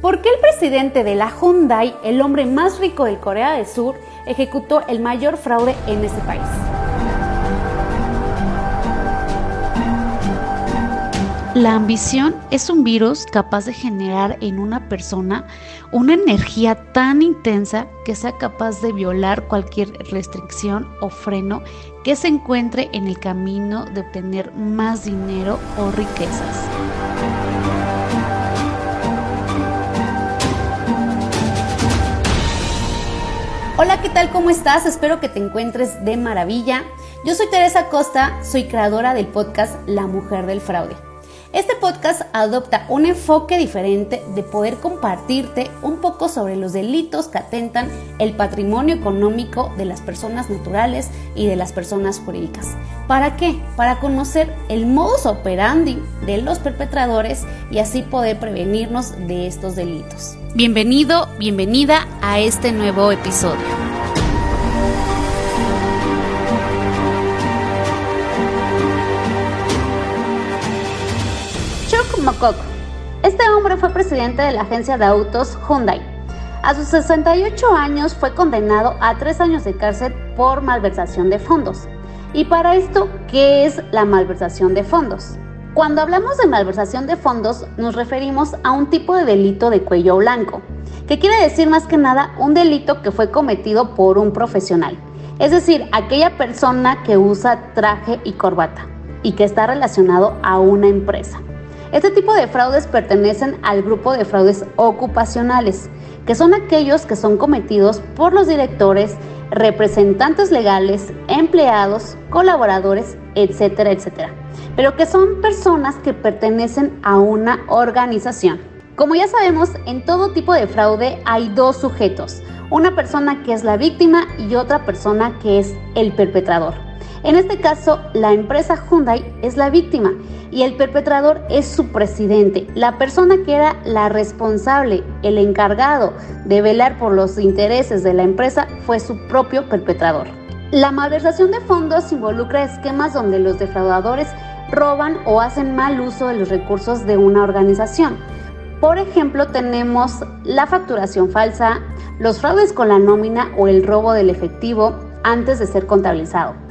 ¿Por qué el presidente de la Hyundai, el hombre más rico de Corea del Sur, ejecutó el mayor fraude en ese país? La ambición es un virus capaz de generar en una persona una energía tan intensa que sea capaz de violar cualquier restricción o freno que se encuentre en el camino de obtener más dinero o riquezas. Hola, ¿qué tal? ¿Cómo estás? Espero que te encuentres de maravilla. Yo soy Teresa Costa, soy creadora del podcast La Mujer del Fraude. Este podcast adopta un enfoque diferente de poder compartirte un poco sobre los delitos que atentan el patrimonio económico de las personas naturales y de las personas jurídicas. ¿Para qué? Para conocer el modus operandi de los perpetradores y así poder prevenirnos de estos delitos. Bienvenido, bienvenida a este nuevo episodio. Este hombre fue presidente de la agencia de autos Hyundai. A sus 68 años fue condenado a tres años de cárcel por malversación de fondos. Y para esto, ¿qué es la malversación de fondos? Cuando hablamos de malversación de fondos, nos referimos a un tipo de delito de cuello blanco, que quiere decir más que nada un delito que fue cometido por un profesional, es decir, aquella persona que usa traje y corbata y que está relacionado a una empresa. Este tipo de fraudes pertenecen al grupo de fraudes ocupacionales, que son aquellos que son cometidos por los directores, representantes legales, empleados, colaboradores, etcétera, etcétera, pero que son personas que pertenecen a una organización. Como ya sabemos, en todo tipo de fraude hay dos sujetos, una persona que es la víctima y otra persona que es el perpetrador. En este caso, la empresa Hyundai es la víctima y el perpetrador es su presidente, la persona que era la responsable, el encargado de velar por los intereses de la empresa fue su propio perpetrador. La malversación de fondos involucra esquemas donde los defraudadores roban o hacen mal uso de los recursos de una organización. Por ejemplo, tenemos la facturación falsa, los fraudes con la nómina o el robo del efectivo antes de ser contabilizado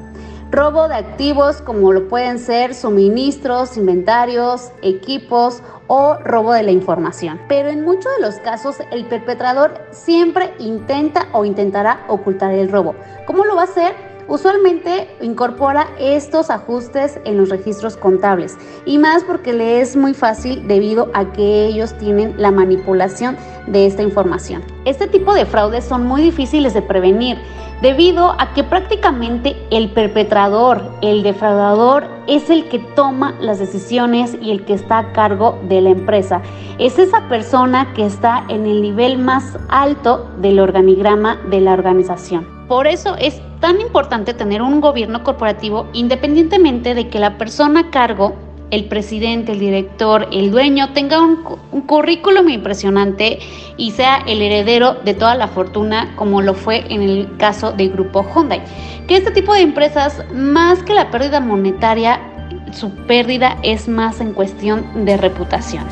robo de activos como lo pueden ser suministros, inventarios, equipos o robo de la información. Pero en muchos de los casos el perpetrador siempre intenta o intentará ocultar el robo. ¿Cómo lo va a hacer? Usualmente incorpora estos ajustes en los registros contables y más porque le es muy fácil debido a que ellos tienen la manipulación de esta información. Este tipo de fraudes son muy difíciles de prevenir debido a que prácticamente el perpetrador, el defraudador, es el que toma las decisiones y el que está a cargo de la empresa. Es esa persona que está en el nivel más alto del organigrama de la organización. Por eso es tan importante tener un gobierno corporativo independientemente de que la persona a cargo el presidente, el director, el dueño tenga un, currículum impresionante y sea el heredero de toda la fortuna como lo fue en el caso del grupo Hyundai. Que este tipo de empresas, más que la pérdida monetaria, su pérdida es más en cuestión de reputación.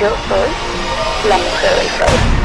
Yo soy la mujer del